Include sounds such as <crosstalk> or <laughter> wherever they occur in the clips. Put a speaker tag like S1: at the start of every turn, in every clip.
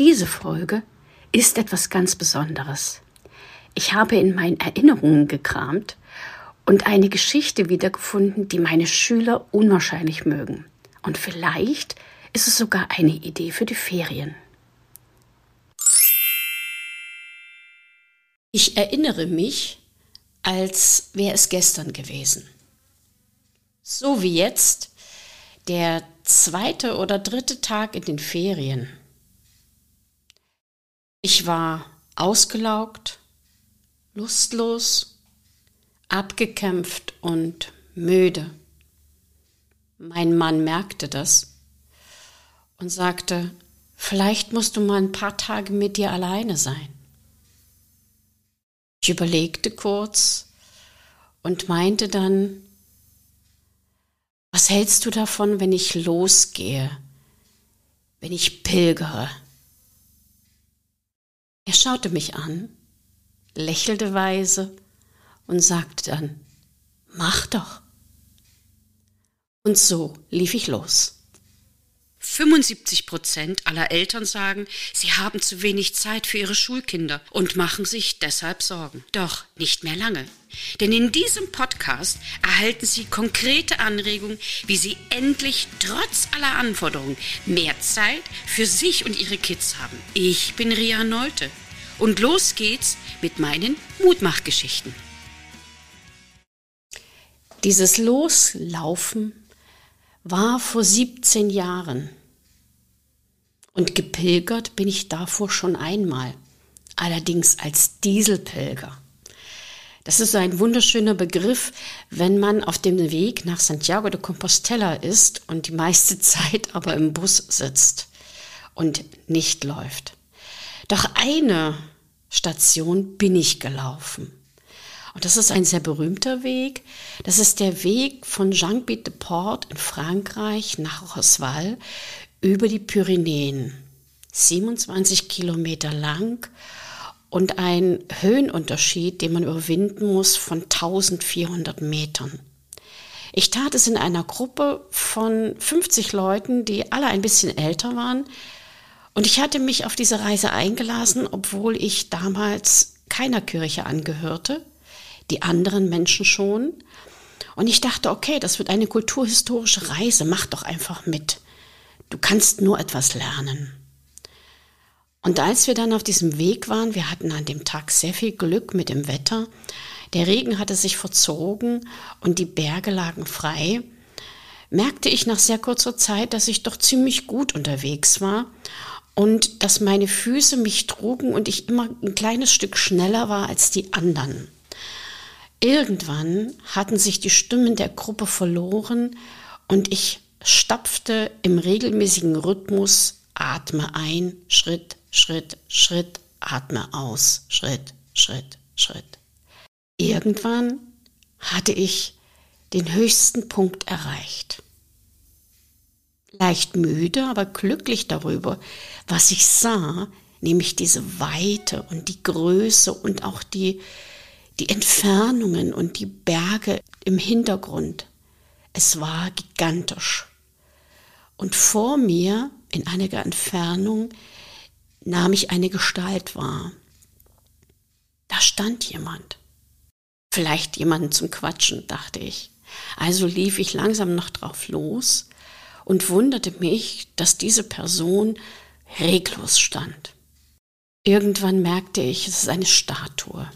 S1: diese Folge ist etwas ganz Besonderes. Ich habe in meinen Erinnerungen gekramt und eine Geschichte wiedergefunden, die meine Schüler unwahrscheinlich mögen. Und vielleicht ist es sogar eine Idee für die Ferien. Ich erinnere mich, als wäre es gestern gewesen. So wie jetzt, der zweite oder dritte Tag in den Ferien. Ich war ausgelaugt, lustlos, abgekämpft und müde. Mein Mann merkte das und sagte, vielleicht musst du mal ein paar Tage mit dir alleine sein. Ich überlegte kurz und meinte dann, was hältst du davon, wenn ich losgehe, wenn ich pilgere? Er schaute mich an, lächelte weise und sagte dann, mach doch. Und so lief ich los. 75 Prozent aller Eltern sagen, sie haben zu wenig Zeit für ihre Schulkinder und machen sich deshalb Sorgen. Doch nicht mehr lange. Denn in diesem Podcast erhalten Sie konkrete Anregungen, wie Sie endlich trotz aller Anforderungen mehr Zeit für sich und Ihre Kids haben. Ich bin Ria Neute und los geht's mit meinen Mutmachgeschichten. Dieses Loslaufen war vor 17 Jahren. Und gepilgert bin ich davor schon einmal, allerdings als Dieselpilger. Das ist ein wunderschöner Begriff, wenn man auf dem Weg nach Santiago de Compostela ist und die meiste <laughs> Zeit aber im Bus sitzt und nicht läuft. Doch eine Station bin ich gelaufen. Und das ist ein sehr berühmter Weg. Das ist der Weg von Jean-Pied de Port in Frankreich nach Rosval über die Pyrenäen. 27 Kilometer lang und ein Höhenunterschied, den man überwinden muss von 1400 Metern. Ich tat es in einer Gruppe von 50 Leuten, die alle ein bisschen älter waren. Und ich hatte mich auf diese Reise eingelassen, obwohl ich damals keiner Kirche angehörte die anderen Menschen schon. Und ich dachte, okay, das wird eine kulturhistorische Reise, mach doch einfach mit. Du kannst nur etwas lernen. Und als wir dann auf diesem Weg waren, wir hatten an dem Tag sehr viel Glück mit dem Wetter, der Regen hatte sich verzogen und die Berge lagen frei, merkte ich nach sehr kurzer Zeit, dass ich doch ziemlich gut unterwegs war und dass meine Füße mich trugen und ich immer ein kleines Stück schneller war als die anderen. Irgendwann hatten sich die Stimmen der Gruppe verloren und ich stapfte im regelmäßigen Rhythmus, atme ein, Schritt, Schritt, Schritt, atme aus, Schritt, Schritt, Schritt. Irgendwann hatte ich den höchsten Punkt erreicht. Leicht müde, aber glücklich darüber, was ich sah, nämlich diese Weite und die Größe und auch die die Entfernungen und die Berge im Hintergrund. Es war gigantisch. Und vor mir, in einiger Entfernung, nahm ich eine Gestalt wahr. Da stand jemand. Vielleicht jemanden zum Quatschen, dachte ich. Also lief ich langsam noch drauf los und wunderte mich, dass diese Person reglos stand. Irgendwann merkte ich, es ist eine Statue.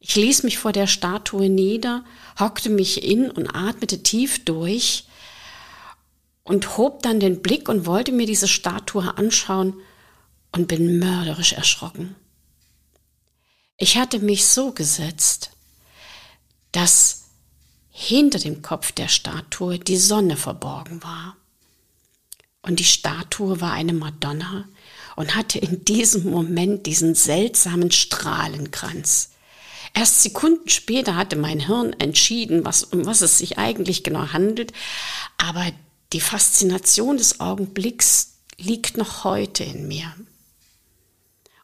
S1: Ich ließ mich vor der Statue nieder, hockte mich in und atmete tief durch und hob dann den Blick und wollte mir diese Statue anschauen und bin mörderisch erschrocken. Ich hatte mich so gesetzt, dass hinter dem Kopf der Statue die Sonne verborgen war. Und die Statue war eine Madonna und hatte in diesem Moment diesen seltsamen Strahlenkranz. Erst Sekunden später hatte mein Hirn entschieden, was, um was es sich eigentlich genau handelt, aber die Faszination des Augenblicks liegt noch heute in mir.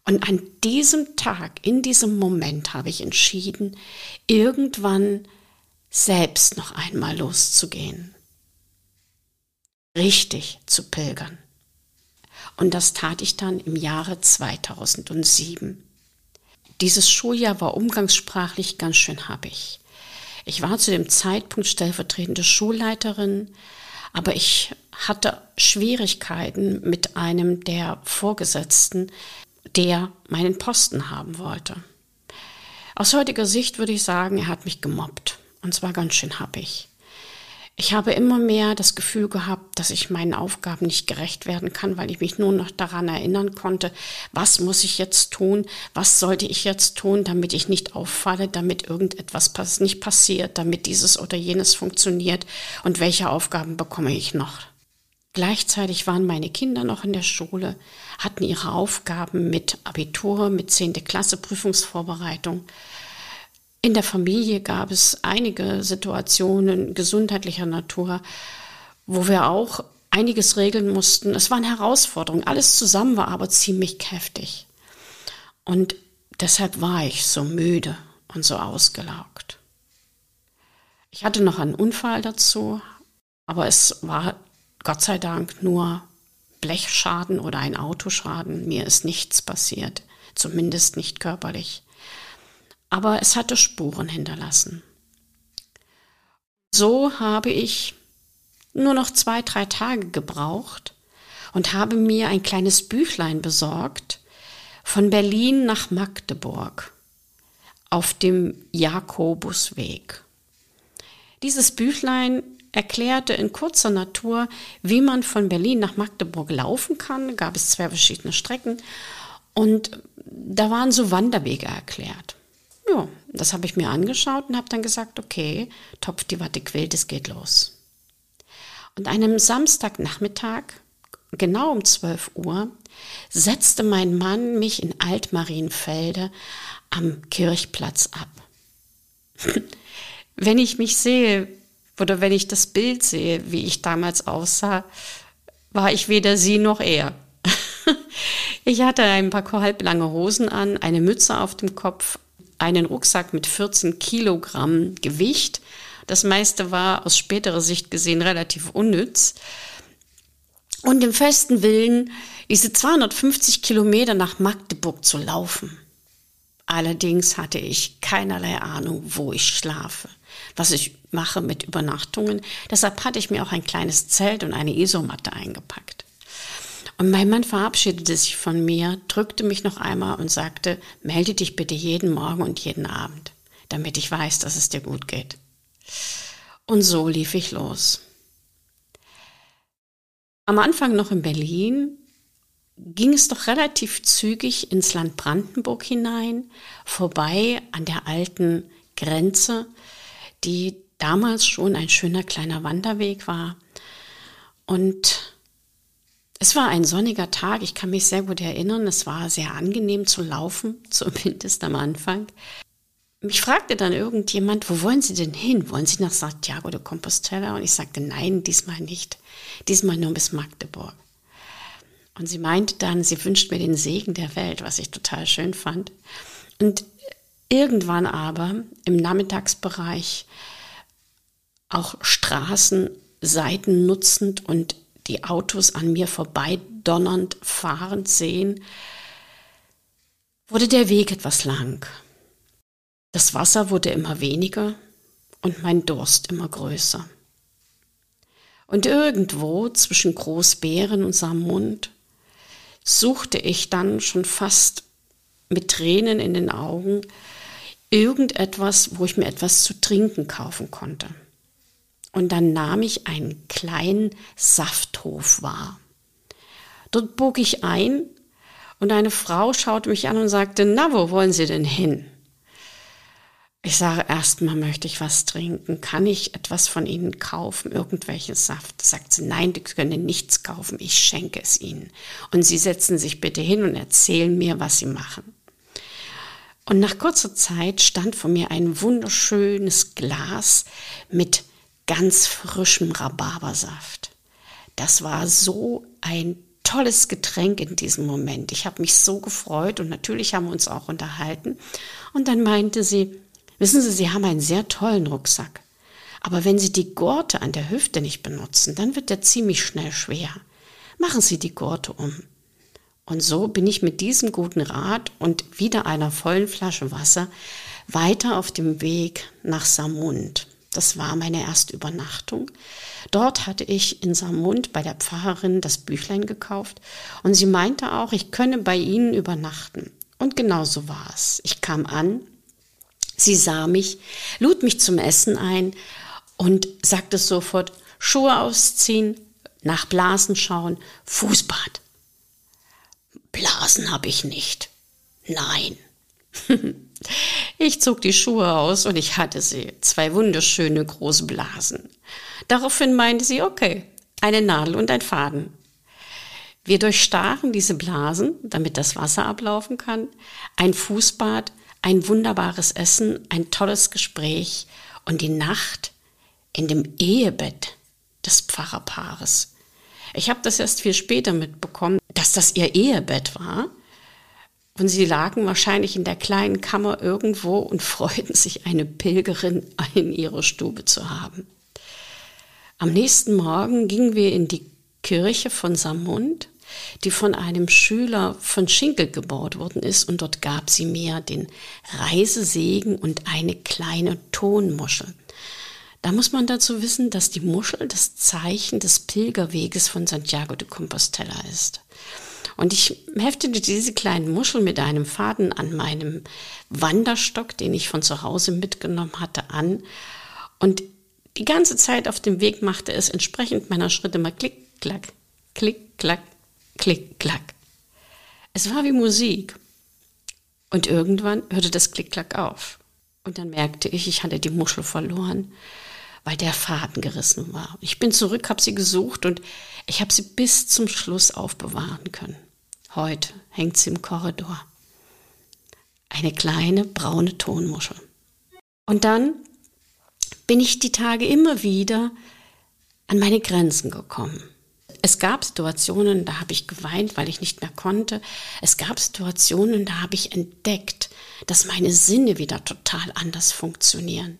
S1: Und an diesem Tag, in diesem Moment habe ich entschieden, irgendwann selbst noch einmal loszugehen. Richtig zu pilgern. Und das tat ich dann im Jahre 2007. Dieses Schuljahr war umgangssprachlich ganz schön happig. Ich war zu dem Zeitpunkt stellvertretende Schulleiterin, aber ich hatte Schwierigkeiten mit einem der Vorgesetzten, der meinen Posten haben wollte. Aus heutiger Sicht würde ich sagen, er hat mich gemobbt. Und zwar ganz schön happig. Ich habe immer mehr das Gefühl gehabt, dass ich meinen Aufgaben nicht gerecht werden kann, weil ich mich nur noch daran erinnern konnte, was muss ich jetzt tun, was sollte ich jetzt tun, damit ich nicht auffalle, damit irgendetwas nicht passiert, damit dieses oder jenes funktioniert und welche Aufgaben bekomme ich noch. Gleichzeitig waren meine Kinder noch in der Schule, hatten ihre Aufgaben mit Abitur, mit 10. Klasse Prüfungsvorbereitung. In der Familie gab es einige Situationen gesundheitlicher Natur, wo wir auch einiges regeln mussten. Es waren Herausforderungen. Alles zusammen war aber ziemlich heftig. Und deshalb war ich so müde und so ausgelaugt. Ich hatte noch einen Unfall dazu, aber es war Gott sei Dank nur Blechschaden oder ein Autoschaden. Mir ist nichts passiert, zumindest nicht körperlich aber es hatte Spuren hinterlassen. So habe ich nur noch zwei, drei Tage gebraucht und habe mir ein kleines Büchlein besorgt von Berlin nach Magdeburg auf dem Jakobusweg. Dieses Büchlein erklärte in kurzer Natur, wie man von Berlin nach Magdeburg laufen kann. Da gab es zwei verschiedene Strecken und da waren so Wanderwege erklärt. Ja, das habe ich mir angeschaut und habe dann gesagt, okay, Topf die Watte quillt, es geht los. Und einem Samstagnachmittag, genau um 12 Uhr, setzte mein Mann mich in Altmarienfelde am Kirchplatz ab. <laughs> wenn ich mich sehe oder wenn ich das Bild sehe, wie ich damals aussah, war ich weder sie noch er. <laughs> ich hatte ein paar halblange Hosen an, eine Mütze auf dem Kopf, einen Rucksack mit 14 Kilogramm Gewicht. Das meiste war aus späterer Sicht gesehen relativ unnütz. Und im festen Willen, diese 250 Kilometer nach Magdeburg zu laufen. Allerdings hatte ich keinerlei Ahnung, wo ich schlafe, was ich mache mit Übernachtungen. Deshalb hatte ich mir auch ein kleines Zelt und eine Isomatte eingepackt. Und mein Mann verabschiedete sich von mir, drückte mich noch einmal und sagte, melde dich bitte jeden Morgen und jeden Abend, damit ich weiß, dass es dir gut geht. Und so lief ich los. Am Anfang noch in Berlin ging es doch relativ zügig ins Land Brandenburg hinein, vorbei an der alten Grenze, die damals schon ein schöner kleiner Wanderweg war. Und es war ein sonniger Tag, ich kann mich sehr gut erinnern. Es war sehr angenehm zu laufen, <laughs> zumindest am Anfang. Mich fragte dann irgendjemand, wo wollen Sie denn hin? Wollen Sie nach Santiago de Compostela? Und ich sagte, nein, diesmal nicht. Diesmal nur bis Magdeburg. Und sie meinte dann, sie wünscht mir den Segen der Welt, was ich total schön fand. Und irgendwann aber im Nachmittagsbereich auch Straßenseiten nutzend und die Autos an mir vorbei donnernd fahrend sehen, wurde der Weg etwas lang. Das Wasser wurde immer weniger und mein Durst immer größer. Und irgendwo zwischen Großbären und Samund suchte ich dann schon fast mit Tränen in den Augen irgendetwas, wo ich mir etwas zu trinken kaufen konnte. Und dann nahm ich einen kleinen Safthof wahr. Dort bog ich ein und eine Frau schaute mich an und sagte, na, wo wollen Sie denn hin? Ich sage, erstmal möchte ich was trinken. Kann ich etwas von Ihnen kaufen? Irgendwelchen Saft? Sagt sie, nein, Sie können nichts kaufen. Ich schenke es Ihnen. Und Sie setzen sich bitte hin und erzählen mir, was Sie machen. Und nach kurzer Zeit stand vor mir ein wunderschönes Glas mit ganz frischem Rhabarbersaft. Das war so ein tolles Getränk in diesem Moment. Ich habe mich so gefreut und natürlich haben wir uns auch unterhalten. Und dann meinte sie, wissen Sie, Sie haben einen sehr tollen Rucksack. Aber wenn Sie die Gurte an der Hüfte nicht benutzen, dann wird der ziemlich schnell schwer. Machen Sie die Gurte um. Und so bin ich mit diesem guten Rat und wieder einer vollen Flasche Wasser weiter auf dem Weg nach Samund. Das war meine erste Übernachtung. Dort hatte ich in Samund bei der Pfarrerin das Büchlein gekauft und sie meinte auch, ich könne bei ihnen übernachten. Und genau so war es. Ich kam an, sie sah mich, lud mich zum Essen ein und sagte sofort, Schuhe ausziehen, nach Blasen schauen, Fußbad. Blasen habe ich nicht. Nein. <laughs> ich zog die Schuhe aus und ich hatte sie, zwei wunderschöne große Blasen. Daraufhin meinte sie, okay, eine Nadel und ein Faden. Wir durchstachen diese Blasen, damit das Wasser ablaufen kann, ein Fußbad, ein wunderbares Essen, ein tolles Gespräch und die Nacht in dem Ehebett des Pfarrerpaares. Ich habe das erst viel später mitbekommen, dass das ihr Ehebett war. Und sie lagen wahrscheinlich in der kleinen Kammer irgendwo und <laughs> freuten sich, eine Pilgerin in ihrer Stube zu haben. Am nächsten Morgen gingen wir in die Kirche von Samund, die von einem Schüler von Schinkel gebaut worden ist, und dort gab sie mir den Reisesegen und eine kleine Tonmuschel. Da muss man dazu wissen, dass die Muschel das Zeichen des Pilgerweges von Santiago de Compostela ist. Und ich heftete diese kleinen Muschel mit einem Faden an meinem Wanderstock, den ich von zu Hause mitgenommen hatte, an. Und die ganze Zeit auf dem Weg machte es entsprechend meiner Schritte mal klick, klack, klick, klack, klick, klack. Es war wie Musik. Und irgendwann hörte das Klick-Klack auf. Und dann merkte ich, ich hatte die Muschel verloren weil der Faden gerissen war. Ich bin zurück, habe sie gesucht und ich habe sie bis zum Schluss aufbewahren können. Heute hängt sie im Korridor. Eine kleine braune Tonmuschel. Und dann bin ich die Tage immer wieder an meine Grenzen gekommen. Es gab Situationen, da habe ich geweint, weil ich nicht mehr konnte. Es gab Situationen, da habe ich entdeckt, dass meine Sinne wieder total anders funktionieren.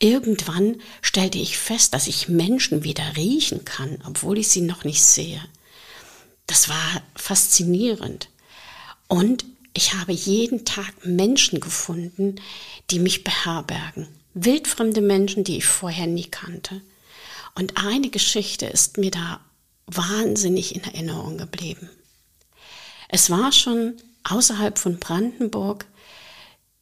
S1: Irgendwann stellte ich fest, dass ich Menschen wieder riechen kann, obwohl ich sie noch nicht sehe. Das war faszinierend. Und ich habe jeden Tag Menschen gefunden, die mich beherbergen. Wildfremde Menschen, die ich vorher nie kannte. Und eine Geschichte ist mir da wahnsinnig in Erinnerung geblieben. Es war schon außerhalb von Brandenburg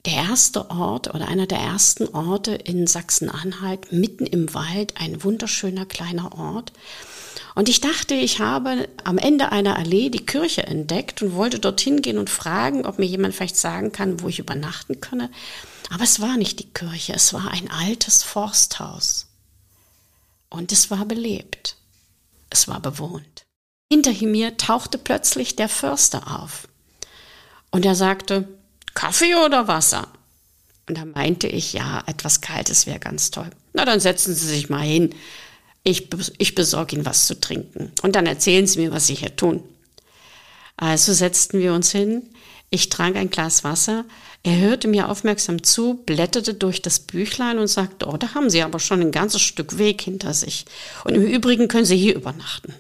S1: der erste Ort oder einer der ersten Orte in Sachsen-Anhalt, mitten im Wald, ein wunderschöner kleiner Ort. Und ich dachte, ich habe am Ende einer Allee die Kirche entdeckt und wollte dorthin gehen und fragen, ob mir jemand vielleicht sagen kann, wo ich übernachten könne. Aber es war nicht die Kirche, es war ein altes Forsthaus. Und es war belebt. Es war bewohnt. Hinter mir tauchte plötzlich der Förster auf. Und er sagte, Kaffee oder Wasser? Und da meinte ich, ja, etwas Kaltes wäre ganz toll. Na, dann setzen Sie sich mal hin. Ich, ich besorge Ihnen was zu trinken. Und dann erzählen Sie mir, was Sie hier tun. Also setzten wir uns hin. Ich trank ein Glas Wasser. Er hörte mir aufmerksam zu, blätterte durch das Büchlein und sagte, oh, da haben Sie aber schon ein ganzes Stück Weg hinter sich. Und im Übrigen können Sie hier übernachten.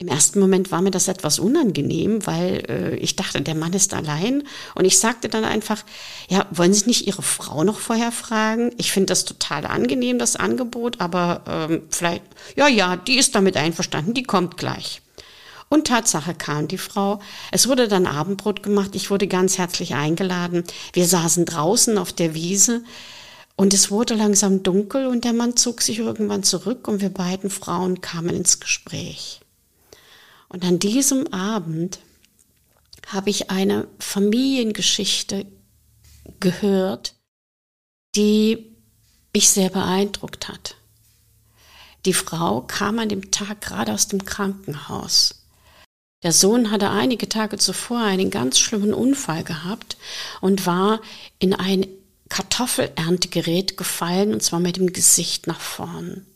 S1: Im ersten Moment war mir das etwas unangenehm, weil äh, ich dachte, der Mann ist allein. Und ich sagte dann einfach, ja, wollen Sie nicht Ihre Frau noch vorher fragen? Ich finde das total angenehm, das Angebot, aber ähm, vielleicht, ja, ja, die ist damit einverstanden, die kommt gleich. Und Tatsache kam die Frau. Es wurde dann Abendbrot gemacht. Ich wurde ganz herzlich eingeladen. Wir saßen draußen auf der Wiese. Und es wurde langsam dunkel und der Mann zog sich irgendwann zurück und wir beiden Frauen kamen ins Gespräch. Und an diesem Abend habe ich eine Familiengeschichte gehört, die mich sehr beeindruckt hat. Die Frau kam an dem Tag gerade aus dem Krankenhaus. Der Sohn hatte einige Tage zuvor einen ganz schlimmen Unfall gehabt und war in ein Kartoffelerntegerät gefallen und zwar mit dem Gesicht nach vorn.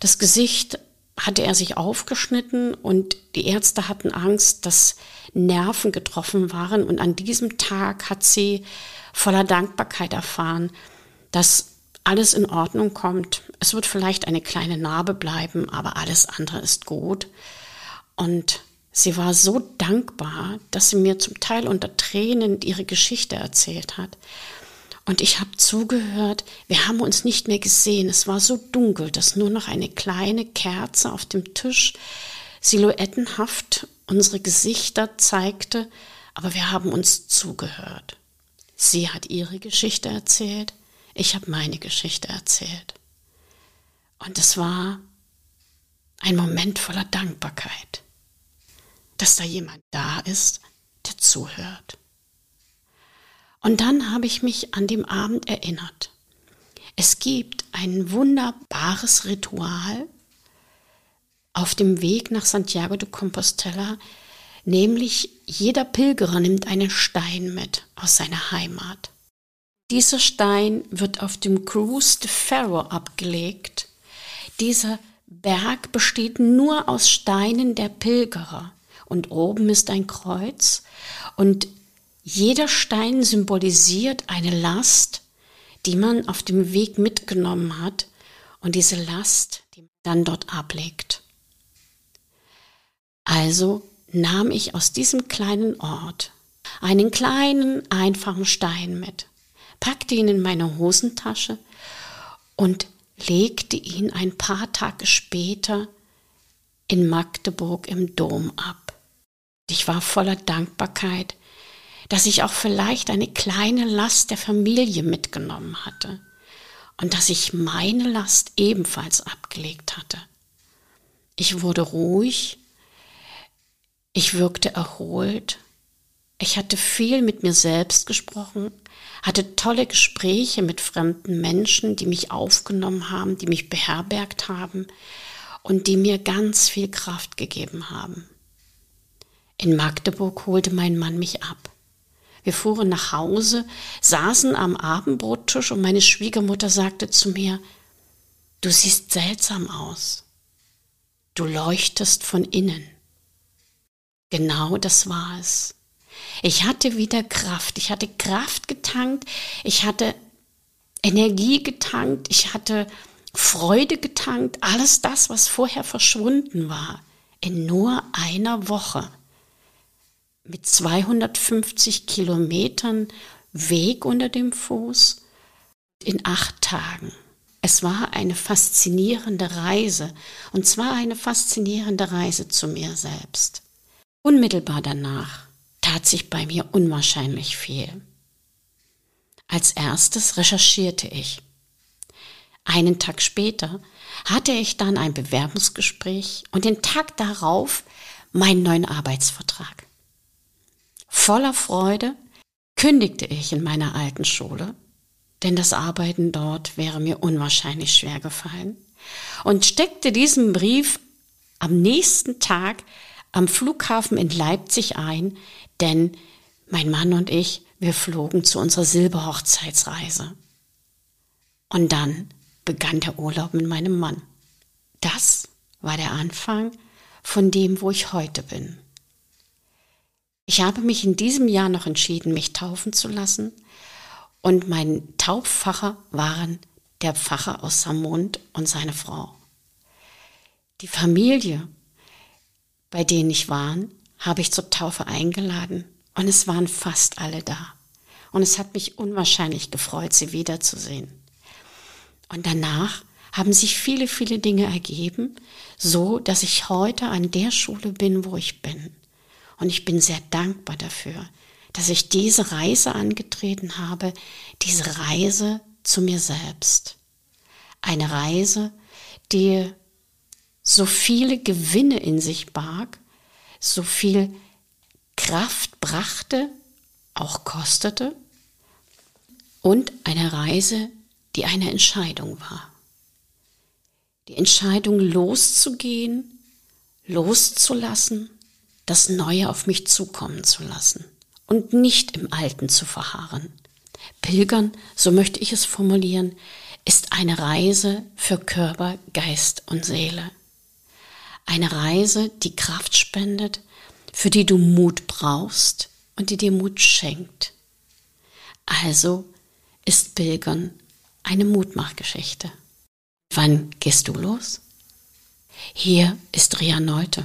S1: Das Gesicht hatte er sich aufgeschnitten und die Ärzte hatten Angst, dass Nerven getroffen waren. Und an diesem Tag hat sie voller Dankbarkeit erfahren, dass alles in Ordnung kommt. Es wird vielleicht eine kleine Narbe bleiben, aber alles andere ist gut. Und Sie war so dankbar, dass sie mir zum Teil unter Tränen ihre Geschichte erzählt hat. Und ich habe zugehört, wir haben uns nicht mehr gesehen. Es war so dunkel, dass nur noch eine kleine Kerze auf dem Tisch silhouettenhaft unsere Gesichter zeigte, aber wir haben uns zugehört. Sie hat ihre Geschichte erzählt, ich habe meine Geschichte erzählt. Und es war ein Moment voller Dankbarkeit, dass da jemand da ist, der zuhört. Und dann habe ich mich an dem Abend erinnert. Es gibt ein wunderbares Ritual auf dem Weg nach Santiago de Compostela, nämlich jeder Pilgerer nimmt einen Stein mit aus seiner Heimat. Dieser Stein wird auf dem Cruz de Ferro abgelegt. Dieser Berg besteht nur aus Steinen der Pilgerer und oben ist ein Kreuz und jeder Stein symbolisiert eine Last, die man auf dem Weg mitgenommen hat und diese Last, die man dann dort ablegt. Also nahm ich aus diesem kleinen Ort einen kleinen, einfachen Stein mit, packte ihn in meine Hosentasche und legte ihn ein paar Tage später in Magdeburg im Dom ab. Ich war voller Dankbarkeit, dass ich auch vielleicht eine kleine Last der Familie mitgenommen hatte und dass ich meine Last ebenfalls abgelegt hatte. Ich wurde ruhig, ich wirkte erholt, ich hatte viel mit mir selbst gesprochen, hatte tolle Gespräche mit fremden Menschen, die mich aufgenommen haben, die mich beherbergt haben und die mir ganz viel Kraft gegeben haben. In Magdeburg holte mein Mann mich ab. Wir fuhren nach Hause, saßen am Abendbrottisch und meine Schwiegermutter sagte zu mir, du siehst seltsam aus. Du leuchtest von innen. Genau das war es. Ich hatte wieder Kraft. Ich hatte Kraft getankt. Ich hatte Energie getankt. Ich hatte Freude getankt. Alles das, was vorher verschwunden war. In nur einer Woche mit 250 Kilometern Weg unter dem Fuß in acht Tagen. Es war eine faszinierende Reise, und zwar eine faszinierende Reise zu mir selbst. Unmittelbar danach tat sich bei mir unwahrscheinlich viel. Als erstes recherchierte ich. Einen Tag später hatte ich dann ein Bewerbungsgespräch und den Tag darauf meinen neuen Arbeitsvertrag. Voller Freude kündigte ich in meiner alten Schule, denn das Arbeiten dort wäre mir unwahrscheinlich schwer gefallen, und steckte diesen Brief am nächsten Tag am Flughafen in Leipzig ein, denn mein Mann und ich, wir flogen zu unserer Silberhochzeitsreise. Und dann begann der Urlaub mit meinem Mann. Das war der Anfang von dem, wo ich heute bin. Ich habe mich in diesem Jahr noch entschieden, mich taufen zu lassen. Und mein Taufpfarrer waren der Pfarrer aus Samund und seine Frau. Die Familie, bei denen ich war, habe ich zur Taufe eingeladen und es waren fast alle da. Und es hat mich unwahrscheinlich gefreut, sie wiederzusehen. Und danach haben sich viele, viele Dinge ergeben, so dass ich heute an der Schule bin, wo ich bin. Und ich bin sehr dankbar dafür, dass ich diese Reise angetreten habe, diese Reise zu mir selbst. Eine Reise, die so viele Gewinne in sich barg, so viel Kraft brachte, auch kostete, und eine Reise, die eine Entscheidung war. Die Entscheidung loszugehen, loszulassen das Neue auf mich zukommen zu lassen und nicht im Alten zu verharren. Pilgern, so möchte ich es formulieren, ist eine Reise für Körper, Geist und Seele. Eine Reise, die Kraft spendet, für die du Mut brauchst und die dir Mut schenkt. Also ist Pilgern eine Mutmachgeschichte. Wann gehst du los? Hier ist Ria Neute.